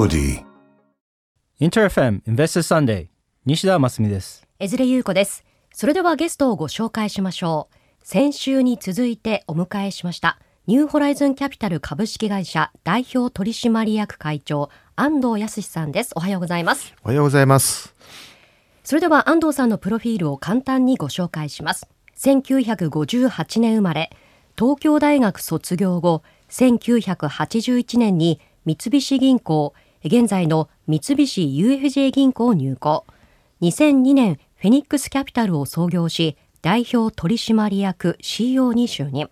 Melody. Inter FM Investor Sunday. 西田真澄です。江連優子です。それではゲストをご紹介しましょう。先週に続いてお迎えしましたニューホライズンキャピタル株式会社代表取締役会長安藤康さんです。おはようございます。おはようございます。それでは安藤さんのプロフィールを簡単にご紹介します。1958年生まれ東京大学卒業後1981年に三菱銀行現在の三菱 UFJ 銀行入行。2002年フェニックスキャピタルを創業し代表取締役 CEO に就任。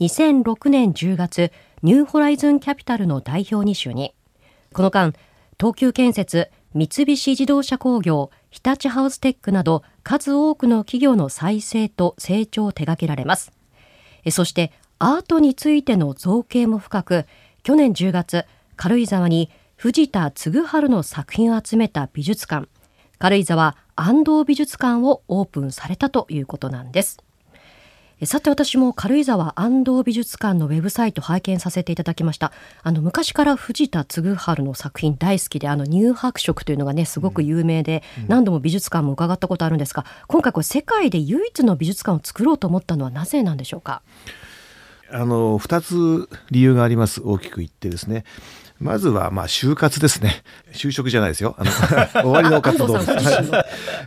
2006年10月ニューホライズンキャピタルの代表に就任。この間東急建設三菱自動車工業日立ハウステックなど数多くの企業の再生と成長を手掛けられます。そしてアートについての造形も深く去年10月軽井沢に藤田嗣治の作品を集めた美術館。軽井沢安藤美術館をオープンされたということなんです。えさて私も軽井沢安藤美術館のウェブサイト拝見させていただきました。あの昔から藤田嗣治の作品大好きであの乳白色というのがねすごく有名で、何度も美術館も伺ったことあるんですが今回これ世界で唯一の美術館を作ろうと思ったのはなぜなんでしょうか？あの2つ理由があります。大きく言ってですね。まずはまあ就活ですね。就職じゃないですよ。あの 終わりの活動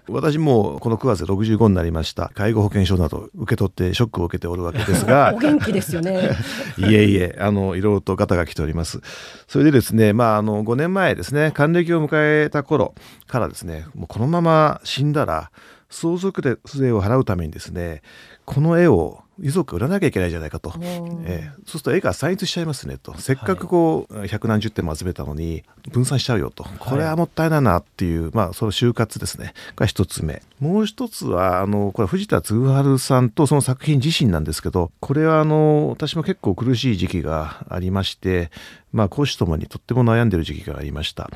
私もこの9月で65になりました。介護保険証など受け取ってショックを受けておるわけですが お、元気ですよね いえいえ、あの、いろいろとガタが来ております。それでですね、まあ、あの、5年前ですね、還暦を迎えた頃からですね、もうこのまま死んだら、相続税を払うためにですね、この絵を遺族が売らなきゃいけないじゃないかと。ええそうすると絵が散逸しちゃいますねと。せっかくこう、百何十点も集めたのに、分散しちゃうよと。これはもったいないなっていう、まあ、その就活ですね。が一つ目。もう一つは、あの、これ藤田嗣治さんとその作品自身なんですけど、これはあの、私も結構苦しい時期がありまして、まあ、講師ともにとっても悩んでる時期がありました。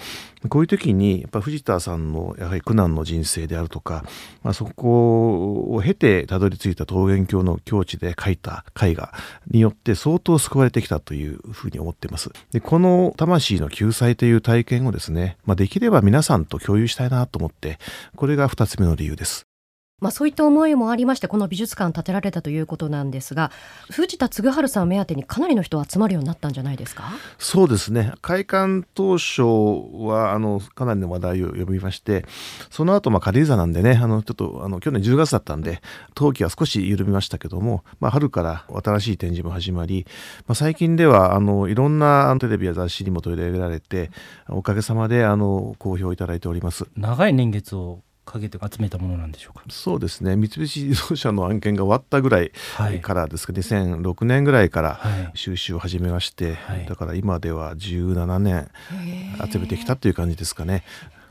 こういう時に、やっぱ藤田さんのやはり苦難の人生であるとか、まあ、そこを経てたどり着いた桃源郷の境地で書いた絵画によって相当救われてきたというふうに思っています。で、この魂の救済という体験をですね、まあ、できれば皆さんと共有したいなと思って、これが二つ目の理由です。まあ、そういった思いもありましてこの美術館建てられたということなんですが藤田嗣治さん目当てにかなりの人集まるようになったんじゃないですか？そうですね開館当初はあのかなりの話題を呼びましてその後まあ軽井沢なんでねあのちょっとあの去年10月だったんで冬季は少し緩みましたけども、まあ、春から新しい展示も始まり、まあ、最近ではあのいろんなあのテレビや雑誌にも取り上げられておかげさまであの好評いただいております。長い年月をかけて集めたものなんでしょうか？そうですね。三菱自動車の案件が終わったぐらいはい。からですか、2006年ぐらいからはい。収集を始めまして、はい。だから今では17年集めてきたという感じですかね。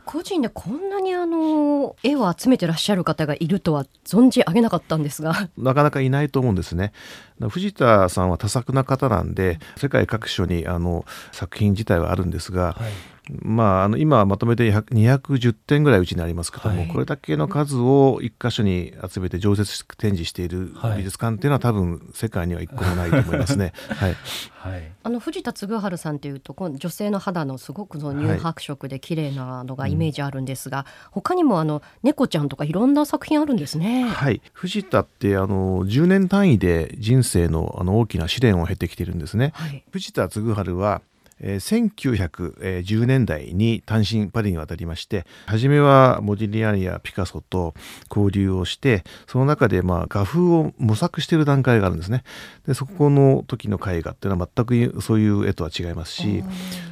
個人でこんなにあの絵を集めてらっしゃる方がいるとは存じ上げなかったんですが。なかなかいないと思うんですね。藤田さんは多作な方なんで世界各所にあの作品自体はあるんですが、はいまあ、あの今まとめて100 210点ぐらいうちにありますけども、はい。これだけの数を一箇所に集めて常設展示しているはい。美術館っていうのは多分世界には一個もないと思いますね。はい、はい。あの藤田嗣治さんというとこの女性の肌のすごくその乳白色で綺麗なのがイメージあるんですが、他にもあの猫ちゃんとかいろんな作品あるんですね。はい、藤田ってあの10年単位で人生のあの大きな試練を経てきているんですね。はい。藤田嗣治は、えー1910年代に単身パリに渡りまして初めはモディリアニやピカソと交流をしてその中でまあ画風を模索している段階があるんですね。でそこの時の絵画っていうのは全くそういう絵とは違いますし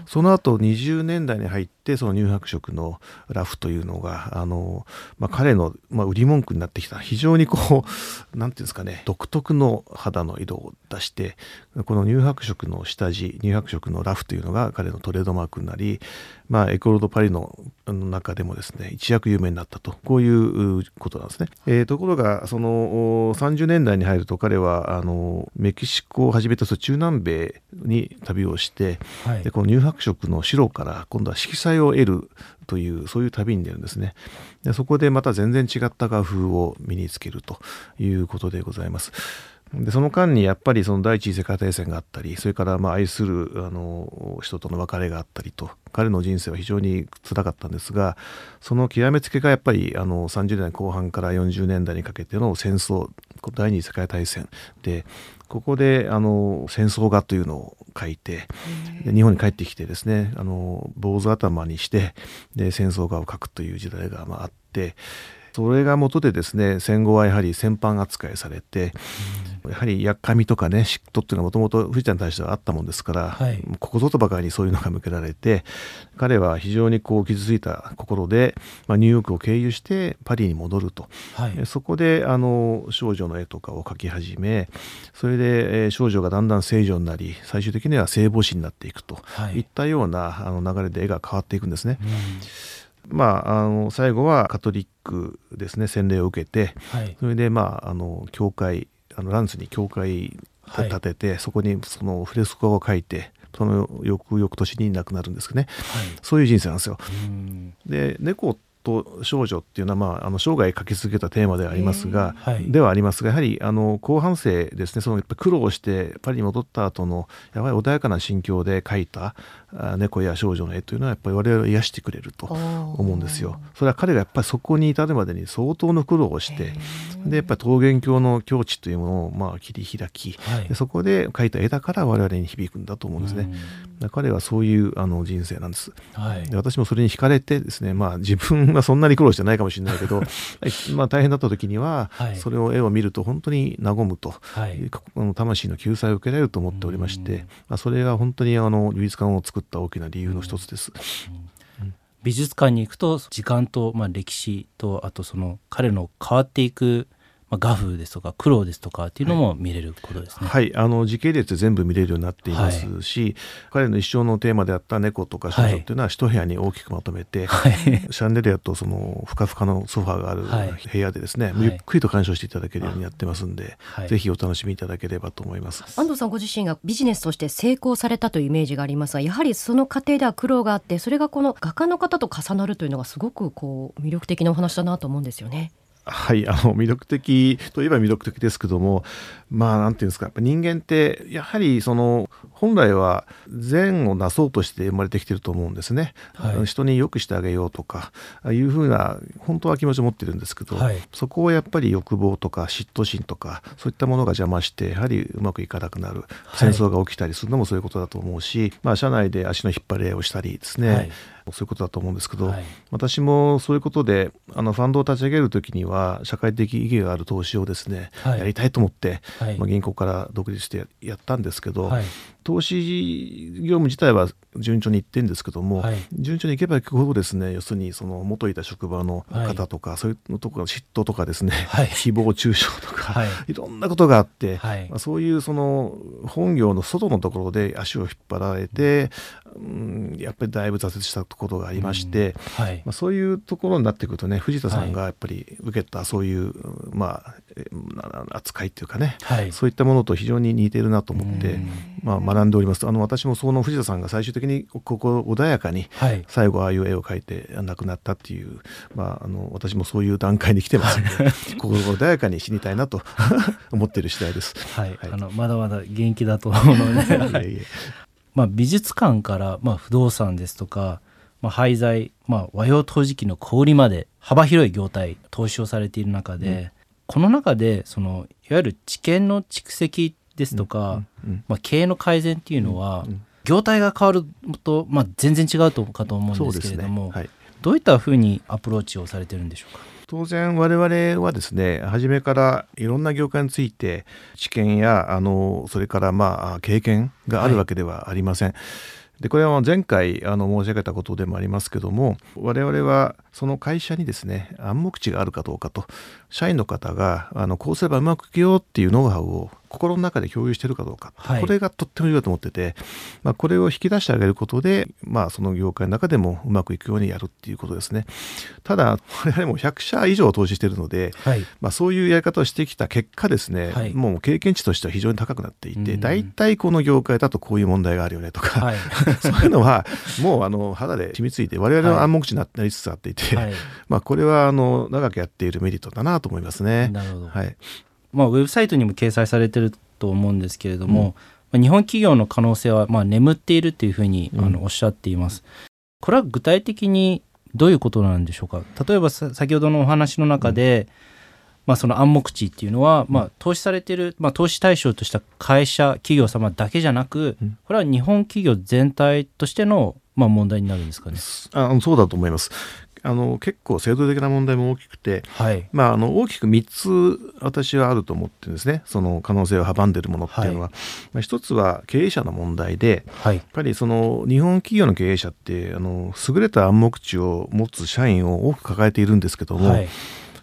その後20年代に入ってその乳白色のラフというのがあの、まあ、彼の、まあ、売り文句になってきた。非常にこう何て言うんですかね独特の肌の色を出してこの乳白色の下地乳白色のラフというのが彼のトレードマークになり、まあ、エコロードパリの中でもですね一躍有名になったと。こういうことなんですね。えーところがそのお30年代に入ると彼はあのメキシコをはじめとする中南米に旅をして、はい。でこの乳白色の白から今度は色彩を得るというそういう旅に出るんですね。でそこでまた全然違った画風を身につけるということでございますでその間にやっぱりその第一次世界大戦があったりそれからまあ愛するあの人との別れがあったりと彼の人生は非常に辛かったんですがその極めつけがやっぱりあの30年代後半から40年代にかけての戦争第二次世界大戦でここであの戦争画というのを書いてで日本に帰ってきてですねあの坊主頭にしてで戦争画を描くという時代がまああってそれが元でですね戦後はやはり戦犯扱いされて、やはりやっかみとかね嫉妬っていうのはもともと藤田に対してはあったもんですから、はい、ここぞとばかりにそういうのが向けられて彼は非常にこう傷ついた心で、まあ、ニューヨークを経由してパリに戻ると、はい、そこであの少女の絵とかを描き始めそれで、えー、少女がだんだん聖女になり最終的には聖母子になっていくと、はい、いったようなあの流れで絵が変わっていくんですね。うん。まあ、あの最後はカトリックですね洗礼を受けて、はい、それでまああの教会あのランスに教会を建てて、はい、そこにそのフレスコを描いてその翌々年に亡くなるんですけどね、はい、そういう人生なんですよ。で猫と少女っていうのは、まあ、あの生涯書き続けたテーマではありますが、はい、ではありますがやはりあの後半生ですね。そのやっぱ苦労してパリに戻った後のやはり穏やかな心境で描いた猫や少女の絵というのはやっぱり我々を癒してくれると思うんですよ。それは彼がやっぱりそこに至るまでに相当の苦労をしてでやっぱり桃源郷の境地というものをまあ切り開き、はい、そこで描いた絵だから我々に響くんだと思うんですね。彼はそういうあの人生なんです。はい、で私もそれに惹かれてですねまあ自分はそんなに苦労してないかもしれないけど まあ大変だった時には、はい、それを絵を見ると本当に和むと、はい、魂の救済を受けられると思っておりまして、まあ、それが本当にあの美術館を作った大きな理由の一つです。美術館に行くと時間と、まあ、歴史とあとその彼の変わっていくまあ、画風ですとか苦労ですとかっていうのも見れることですね。はい、はい、あの時系列全部見れるようになっていますし、はい、彼の一生のテーマであった猫とか少女っていうのは一部屋に大きくまとめて、はい、シャンデリアとそのふかふかのソファーがある部屋でですね、ゆっくりと鑑賞していただけるようにやってますんで、ぜひお楽しみいただければと思います。安藤さんご自身がビジネスとして成功されたというイメージがありますが、やはりその過程では苦労があって、それがこの画家の方と重なるというのがすごくこう魅力的なお話だなと思うんですよね。はいあの魅力的といえば魅力的ですけどもまあなんていうんですかやっぱ人間ってやはりその本来は善をなそうとして生まれてきてると思うんですね、はい、人に良くしてあげようとかいうふうな本当は気持ちを持ってるんですけど、はい、そこをやっぱり欲望とか嫉妬心とかそういったものが邪魔してやはりうまくいかなくなる。戦争が起きたりするのもそういうことだと思うし、まあ、社内で足の引っ張り合いをしたりですね、そういうことだと思うんですけど、はい、私もそういうことであのファンドを立ち上げる時には社会的意義がある投資をですね、はい、やりたいと思って、はい、まあ、銀行から独立してやったんですけど、投資業務自体は順調にいってるんですけども、はい、順調にいけばいくほどですね要するにその元いた職場の方とか、はい、そういうところ嫉妬とかですね、はい、誹謗中傷とか、はい、いろんなことがあって、まあ、そういうその本業の外のところで足を引っ張られて、うん、やっぱりだいぶ挫折したことがありまして、うん。はい、まあ、そういうところになってくるとね藤田さんがやっぱり受けたそういう、まあ、扱いっていうかね、そういったものと非常に似てるなと思って、まあ、学んでおります。あの私もその藤田さんが最終的にここ穏やかに最後ああいう絵を描いて亡くなったっていう、まあ、あの私もそういう段階に来てますので 心穏やかに死にたいなと 思っている次第です。はい、はい、あのまだまだ元気だと思うので。まあ、美術館から、まあ、不動産ですとか、まあ、廃材、まあ、和洋陶磁器の小売まで幅広い業態投資をされている中で、うん、この中でそのいわゆる知見の蓄積ですとか、まあ、経営の改善っていうのは、業態が変わると、まあ、全然違うとかと思うんですけれども、ね。はい、どういったふうにアプローチをされてるんでしょうか？当然我々はですね初めからいろんな業界について知見やあのそれからまあ経験があるわけではありません。はいでこれは前回あの申し上げたことでもありますけども我々はその会社にですね暗黙知があるかどうかと社員の方があのこうすればうまくいくよっていうノウハウを心の中で共有してるかどうか、はい、これがとっても重要だと思ってて、まあ、これを引き出してあげることで、まあ、その業界の中でもうまくいくようにやるっていうことですね。ただ我々も100社以上投資してるので、はい、まあ、そういうやり方をしてきた結果ですね、はい、もう経験値としては非常に高くなっていて大体この業界だとこういう問題があるよねとか、そういうのはもうあの肌で染みついて我々の暗黙知になりつつあっていて、まあ、これはあの長くやっているメリットだなと思いますね。なるほど、はい。まあ、ウェブサイトにも掲載されてると思うんですけれども、まあ、日本企業の可能性はまあ眠っているというふうにあのおっしゃっています。これは具体的にどういうことなんでしょうか？例えばさ先ほどのお話の中で、まあ、その暗黙知っていうのは、まあ、投資されてる、まあ、投資対象とした会社企業様だけじゃなくうん。これは日本企業全体としての、まあ、問題になるんですかね。あそうだと思います。あの結構制度的な問題も大きくて、はい、まあ、あの大きく3つ私はあると思ってるんですね。その可能性を阻んでいるものっていうのは、まあ、一つは経営者の問題ではい。やっぱりその日本企業の経営者ってあの優れた暗黙知を持つ社員を多く抱えているんですけども、はい。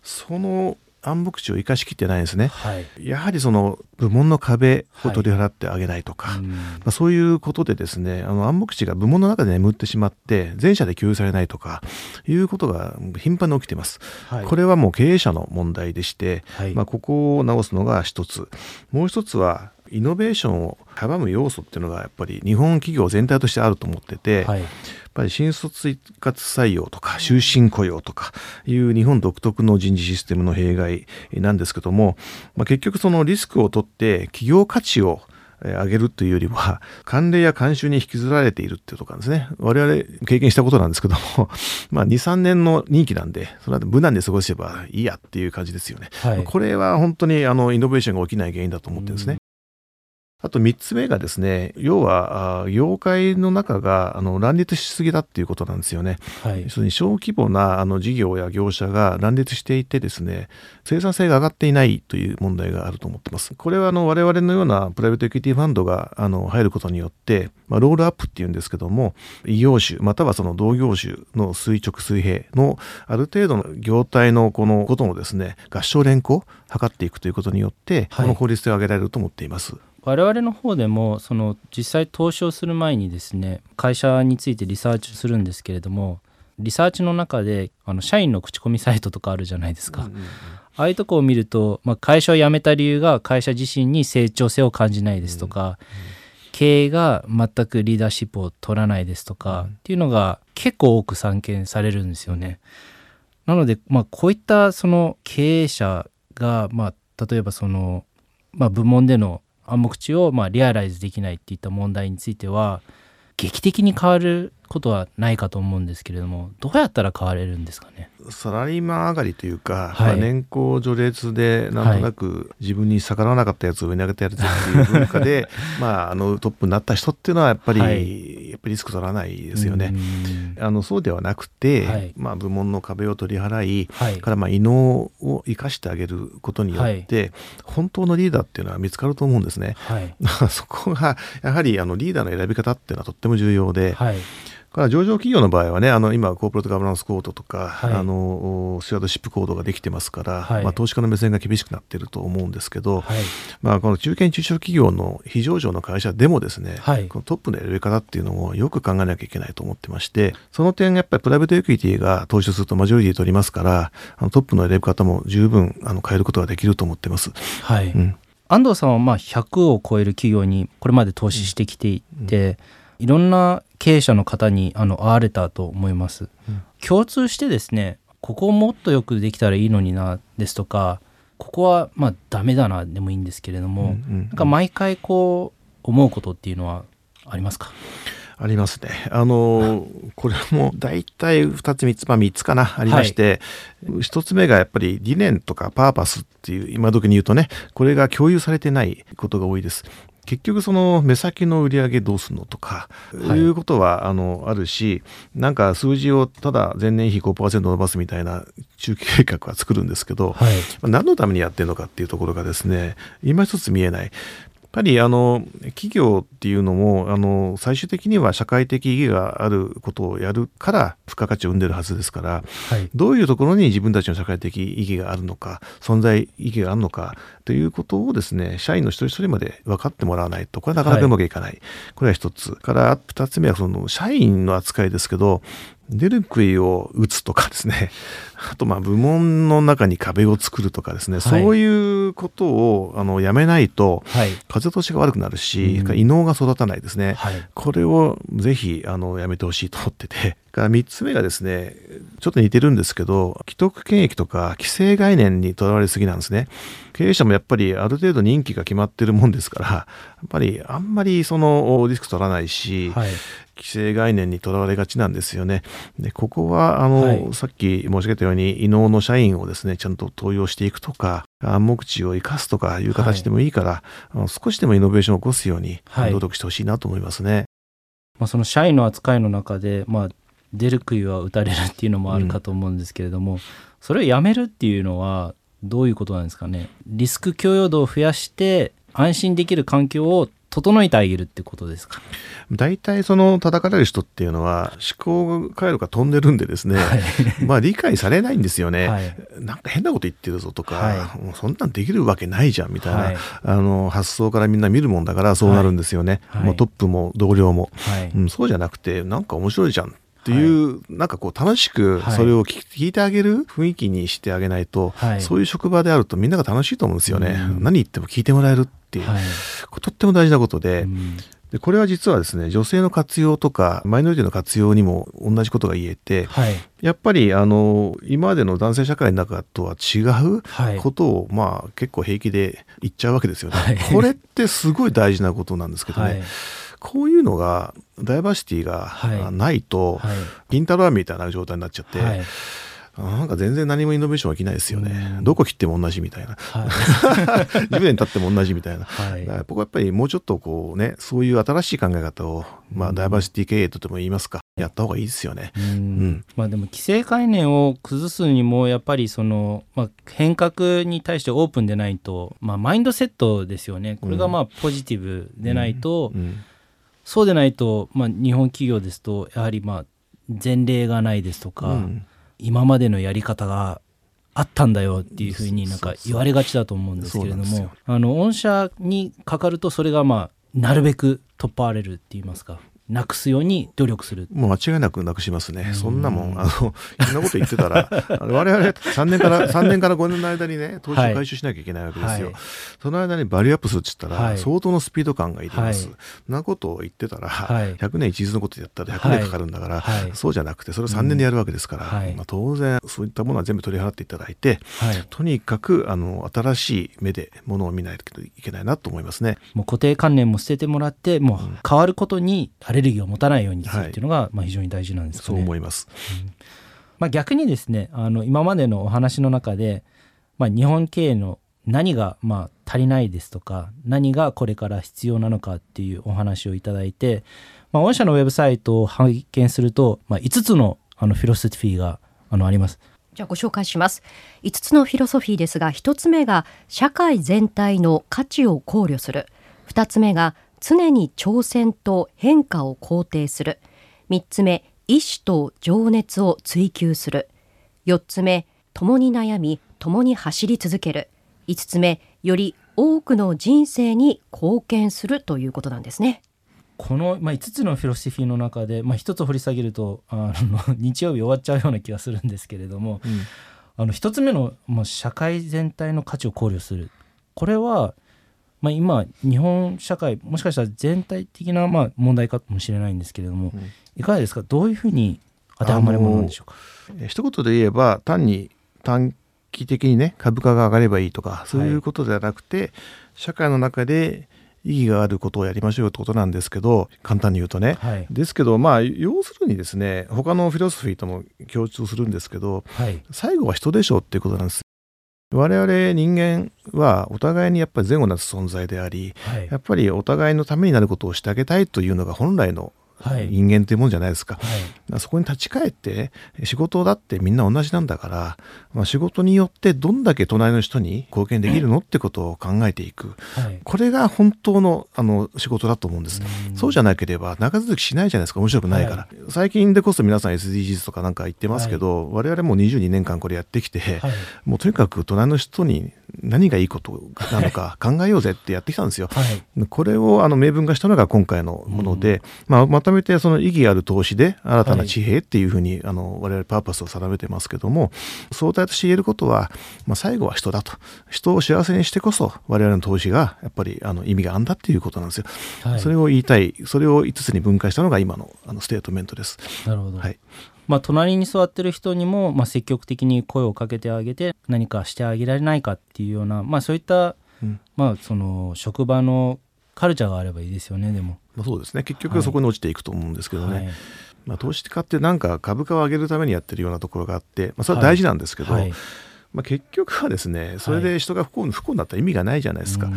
その暗黙知を生かしきってないんですね。はい。やはりその部門の壁を取り払ってあげないとか、うん。まあ、そういうことでですねあの暗黙知が部門の中で眠ってしまって全社で共有されないとかいうことが頻繁に起きています。はい。これはもう経営者の問題でして、はい。まあ、ここを直すのが一つ。もう一つはイノベーションを阻む要素っていうのがやっぱり日本企業全体としてあると思ってて、はい。やっぱり新卒一括採用とか終身雇用とかいう日本独特の人事システムの弊害なんですけども、まあ、結局そのリスクを取って企業価値をえー上げるというよりは慣例や慣習に引きずられているっていうところなんですね。我々経験したことなんですけども まあ23年の任期なんでその後無難に過ごせばいいやっていう感じですよね、はい。これは本当にあのイノベーションが起きない原因だと思ってるんですね、あと3つ目がですね要はあ業界の中があの乱立しすぎだっていうことなんですよね。はい。要するに小規模なあの事業や業者が乱立していてですね生産性が上がっていないという問題があると思ってます。これはあの我々のようなプライベートエクイティファンドがあの入ることによって、まあ、ロールアップっていうんですけども異業種またはその同業種の垂直水平のある程度の業態のこのことのですね合唱連行を図っていくということによって、はい。この法律性を上げられると思っています。我々の方でもその実際投資をする前にですね会社についてリサーチするんですけれどもリサーチの中であの社員の口コミサイトとかあるじゃないですか、ああいうとこを見ると、まあ、会社を辞めた理由が会社自身に成長性を感じないですとか、経営が全くリーダーシップを取らないですとか、っていうのが結構多く散見されるんですよね。なので、まあ、こういったその経営者が、まあ、例えばその、まあ、部門での暗黙知をまあリアライズできないっていった問題については劇的に変わることはないかと思うんですけれどもどうやったら変われるんですかね？サラリーマン上がりというか、はい。まあ、年功序列でなんとなく自分に逆らわなかったやつを上に上げてやるっていう文化で まああのトップになった人っていうのはやっぱり、はい。やっぱりリスク取らないですよね。うん。あのそうではなくて、はい。まあ、部門の壁を取り払い、はい。からまあ異能を生かしてあげることによって、本当のリーダーっていうのは見つかると思うんですね。はい。そこがやはりあのリーダーの選び方っていうのはとっても重要で、はいから上場企業の場合はね、あの今、コーポレートガバナンスコードとか、はい。あのスチュワードシップコードができてますから、はい。まあ、投資家の目線が厳しくなっていると思うんですけど、はい。まあ、この中堅・中小企業の非上場の会社でもですね、はい。このトップの選び方っていうのをよく考えなきゃいけないと思ってまして、その点、やっぱりプライベートエクイティが投資をするとマジョリティ取りますから、あのトップの選び方も十分あの変えることができると思ってます。はい。うん。安藤さんはまあ100を超える企業にこれまで投資してきていて、いろんな経営者の方にあの会われたと思います、うん。共通してですねここをもっとよくできたらいいのになですとかここはまあダメだなでもいいんですけれども、うんうんなんか毎回こう思うことっていうのはありますか？ありますね。あのこれも大体2つ3つまあ3つかなありまして、1つ目がやっぱり理念とかパーパスっていう今時に言うとねこれが共有されてないことが多いです。結局その目先の売り上げどうするのとか、はいい、うことはあのあるしなんか数字をただ前年比5%伸ばすみたいな中期計画は作るんですけど、はいまあ何のためにやってるのかっていうところがですね今一つ見えない。ぱりあの企業っていうのもあの最終的には社会的意義があることをやるから付加価値を生んでるはずですからはい。どういうところに自分たちの社会的意義があるのか存在意義があるのかということをですね社員の一人一人まで分かってもらわないとこれはなかなかうまくいかない、これは一つ。から二つ目はその社員の扱いですけど出る杭を打つとかですね。あとまあ部門の中に壁を作るとかですね、はい。そういうことをあのやめないとはい。風通しが悪くなるし、うん。異能が育たないですね、はい。これをぜひあのやめてほしいと思ってて。から3つ目がですねちょっと似てるんですけど既得権益とか既成概念にとらわれすぎなんですね。経営者もやっぱりある程度任期が決まってるもんですからやっぱりあんまりそのリスク取らないし、はい、既成概念にとらわれがちなんですよね。でここはあの、はい、さっき申し上げたように異能の社員をですねちゃんと登用していくとか暗黙知を生かすとかいう形でもいいから、はい、少しでもイノベーションを起こすように努力してほしいなと思いますね。まあ、その社員の扱いの中で、まあ、出る杭は打たれるっていうのもあるかと思うんですけれども、うん、それをやめるっていうのはどういうことなんですかね。リスク許容度を増やして安心できる環境を整えてあげるってことですか？大体その叩かれる人っていうのは思考回路が飛んでるんでですね、はい、まあ理解されないんですよね、はい、なんか変なこと言ってるぞとか、はい、もうそんなんできるわけないじゃんみたいな、はい、あの発想からみんな見るもんだからそうなるんですよね、もうトップも同僚も、うん、そうじゃなくてなんか面白いじゃんっていう、はい、なんかこう楽しくそれを聞いてあげる雰囲気にしてあげないと、はい、そういう職場であるとみんなが楽しいと思うんですよね。うん、何言っても聞いてもらえるっていう、はい、とっても大事なことで。うん。でこれは実はですね女性の活用とかマイノリティの活用にも同じことが言えて、はい、やっぱりあの今までの男性社会の中とは違うことを、まあ結構平気で言っちゃうわけですよね。はい、これってすごい大事なことなんですけどね。はいこういうのがダイバーシティがないと、銀太郎みたいな状態になっちゃって、はい、なんか全然何もイノベーション起きないですよね。どこ切っても同じみたいな。はい、10年経っても同じみたいな。はい、僕はやっぱりもうちょっとこうね、そういう新しい考え方を、まあ、ダイバーシティ経営とでも言いますか、やった方がいいですよね。うん、まあでも規制概念を崩すにもやっぱりその、まあ、変革に対してオープンでないと、まあ、マインドセットですよね。これがまあポジティブでないと、うん。うんそうでないと、まあ、日本企業ですとやはりまあ前例がないですとか、うん、今までのやり方があったんだよっていうふうになんか言われがちだと思うんですけれどもあの御社にかかるとそれがまあなるべく取っ払われるって言いますかなくすように努力する。もう間違いなくなくしますね、そんなもん。あのそんなこと言ってたら 我々3年から3年から5年の間にね投資を回収しなきゃいけないわけですよ、はい、その間にバリューアップするって言ったら、相当のスピード感がいります、はい、なことを言ってたら、はい、100年一途のことやったら100年かかるんだから、そうじゃなくてそれを3年でやるわけですから、まあ、当然そういったものは全部取り払っていただいて、とにかくあの新しい目でものを見ないといけないなと思いますね。もう固定観念も捨ててもらってもう変わることにアレルギーを持たないようににするっていうのが、まあ、非常に大事なんですかね。そう思います、うん。まあ、逆にですねあの今までのお話の中で、まあ、日本経営の何がまあ足りないですとか何がこれから必要なのかっていうお話をいただいて、まあ、御社のウェブサイトを拝見すると、まあ、5つのあのフィロソフィーがあのあります。じゃあご紹介します。5つのフィロソフィーですが1つ目が社会全体の価値を考慮する。2つ目が常に挑戦と変化を肯定する。3つ目意志と情熱を追求する。4つ目共に悩み共に走り続ける。5つ目より多くの人生に貢献するということなんですね。この、まあ、5つのフィロソフィーの中で、まあ、1つ掘り下げるとあの 日曜日終わっちゃうような気がするんですけれども、うん、あの1つ目の、まあ、社会全体の価値を考慮する。これはまあ、今日本社会もしかしたら全体的なまあ問題かもしれないんですけれども、うん、いかがですか？どういうふうに当てはまるものなんでしょうか？一言で言えば単に短期的にね株価が上がればいいとかそういうことではなくて、はい、社会の中で意義があることをやりましょうってことなんですけど簡単に言うとね、はい、ですけどまあ要するにですね他のフィロソフィーとも共通するんですけど、はい、最後は人でしょうっていうことなんです我々人間はお互いにやっぱり前後なす存在であり、はい、やっぱりお互いのためになることをしてあげたいというのが本来の人間というもんじゃないですか、はい、そこに立ち返って仕事だってみんな同じなんだから、まあ、仕事によってどんだけ隣の人に貢献できるのってことを考えていく、はい、これが本当のあの仕事だと思うんです、うそうじゃなければ長続きしないじゃないですか。面白くないから、はい、最近でこそ皆さん SDGs とかなんか言ってますけど、はい、我々も22年間これやってきて、もうとにかく隣の人に何がいいことなのか 考えようぜってやってきたんですよ。これをあの明文化したのが今回のもので、まあ、まとめてその意義ある投資で新たな地平っていうふうに、あの我々パーパスを定めてますけども相対として言えることは、まあ、最後は人だと。人を幸せにしてこそ我々の投資がやっぱりあの意味があんだっていうことなんですよ、はい、それを言いたい。それを5つに分解したのが今のあのステートメントです。なるほど、はい。まあ、隣に座ってる人にも、まあ、積極的に声をかけてあげて何かしてあげられないかっていうような、まあ、そういった、うん、まあ、その職場のカルチャーがあればいいですよねでも。まあ、そうですね。結局そこに落ちていくと思うんですけどね。はい。まあ、投資家ってなんか株価を上げるためにやってるようなところがあって、まあ、それは大事なんですけど、はいはいまあ、結局はですねそれで人が不幸,、不幸になったら意味がないじゃないですか、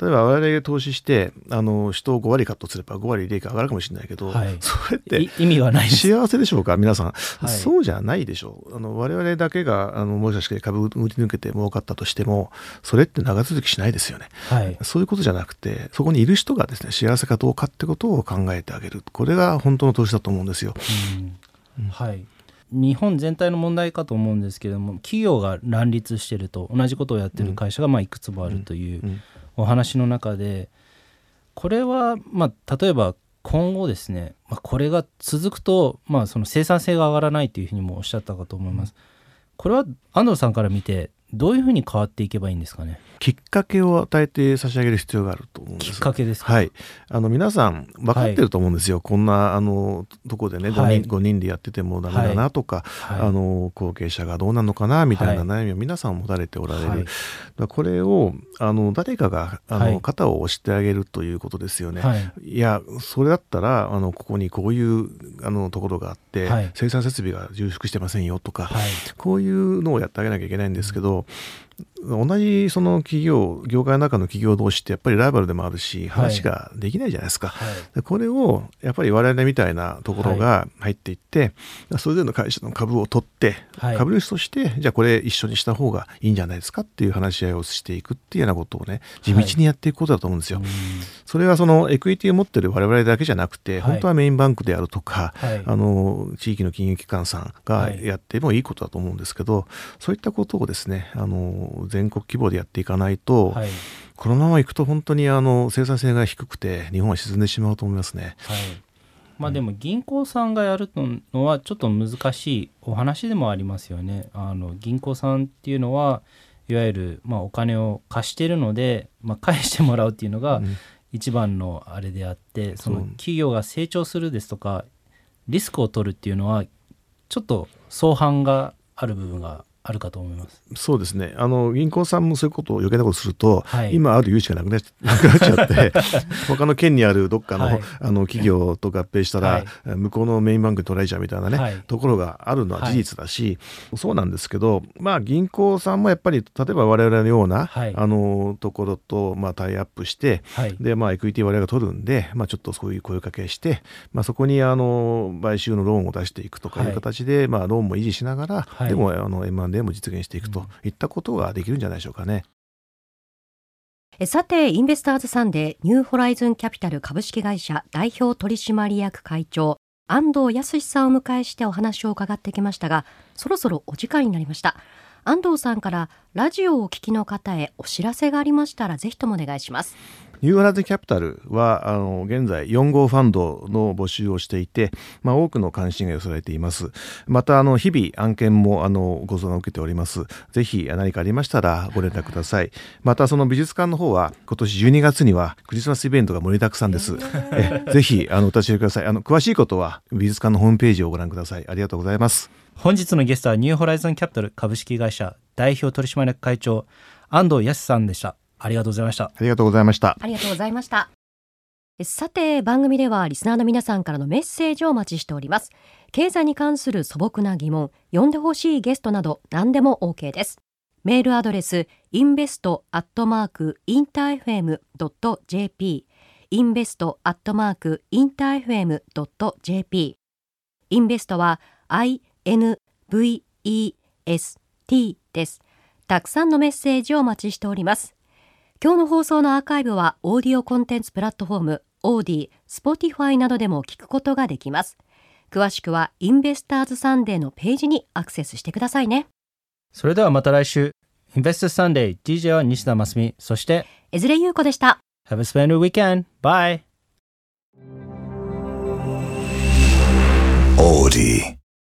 例えば我々が投資してあの人を5割カットすれば5割利益上がるかもしれないけど、はい、それって意味はない幸せでしょうか？皆さん、はい、そうじゃないでしょう。あの我々だけがあのもしかして株売り抜けて儲かったとしてもそれって長続きしないですよね、はい、そういうことじゃなくてそこにいる人がですね幸せかどうかってことを考えてあげる。これが本当の投資だと思うんですよ。うん、はい日本全体の問題かと思うんですけども企業が乱立してると同じことをやってる会社がまあいくつもあるというお話の中でこれはまあ例えば今後ですね、まあ、これが続くと、まあ、その生産性が上がらないというふうにもおっしゃったかと思います。これは安藤さんから見てどういうふうに変わっていけばいいんですかね？きっかけを与えて差し上げる必要があると思うんですきっかけですはい。あの皆さん分かってると思うんですよ、はい、こんなあのとこでね5人,、はい、5人でやっててもダメだなとか、はい、あの後継者がどうなのかなみたいな悩みを皆さん持たれておられる、はい、これをあの誰かがあの、肩を押してあげるということですよね、い、やそれだったらあのここにこういうあのところがあって、生産設備が重複してませんよとか、こういうのをやってあげなきゃいけないんですけど、同じその企業業界の中の企業同士ってやっぱりライバルでもあるし話ができないじゃないですか、はい、これをやっぱり我々みたいなところが入っていって、はい、それぞれの会社の株を取って、はい、株主としてじゃあこれ一緒にした方がいいんじゃないですかっていう話し合いをしていくっていうようなことをね地道にやっていくことだと思うんですよ。それはそのエクイティを持ってる我々だけじゃなくて、本当はメインバンクであるとか、あの地域の金融機関さんがやってもいいことだと思うんですけど、そういったことをですねあの全国規模でやっていかないと、はい、このままいくと本当にあの生産性が低くて日本は沈んでしまうと思いますね。はいまあ、でも銀行さんがやるのはちょっと難しいお話でもありますよね。あの銀行さんっていうのはいわゆるまあお金を貸してるので、まあ、返してもらうっていうのが一番のあれであって、その企業が成長するですとかリスクを取るっていうのはちょっと相反がある部分があるかと思います。そうですね。あの銀行さんもそういうことを余計なことすると、はい、今ある融資がなくなっちゃ って 他の県にあるどっかのはい、あの企業と合併したら、はい、向こうのメインバンクに取られちゃうみたいなね、ところがあるのは事実だし、そうなんですけどまあ銀行さんもやっぱり例えば我々のような、あのところと、まあ、タイアップして、でまあエクイティ我々が取るんで、まあ、ちょっとそういう声かけして、まあ、そこにあの買収のローンを出していくとかいう形で、まあ、ローンも維持しながら、でもあの M&A でも実現していくといったことができるんじゃないでしょうかね。さて、インベスターズサンデーニューホライズンキャピタル株式会社代表取締役会長安藤康さんを迎えしてお話を伺ってきましたが、そろそろお時間になりました。安藤さんからラジオをお聞きの方へお知らせがありましたらぜひともお願いします。ニューアラズキャピタルはあの現在4号ファンドの募集をしていて、まあ、多くの関心が寄せられています。またあの日々案件もあのご相談を受けております。ぜひ何かありましたらご連絡ください。またその美術館の方は今年12月にはクリスマスイベントが盛りだくさんです。えぜひあのお立ち寄りください。あの詳しいことは美術館のホームページをご覧ください。ありがとうございます本日のゲストはニューホライゾンキャピタル株式会社代表取締役会長安藤康さんでした。ありがとうございました。ありがとうございました。ありがとうございました。さて番組ではリスナーの皆さんからのメッセージをお待ちしております。経済に関する素朴な疑問呼んでほしいゲストなど何でも OK です。メールアドレス invest.interfm.jp invest.interfm.jp invest は INVEST です。たくさんのメッセージをお待ちしております。今日の放送のアーカイブはオーディオコンテンツプラットフォームオーディ、スポティファイなどでも聞くことができます。詳しくは Investors Sunday のページにアクセスしてくださいね。それではまた来週。 Investors Sunday DJ は西田真澄。そして江連優子でした。Have a splendid weekend. Bye. オーディ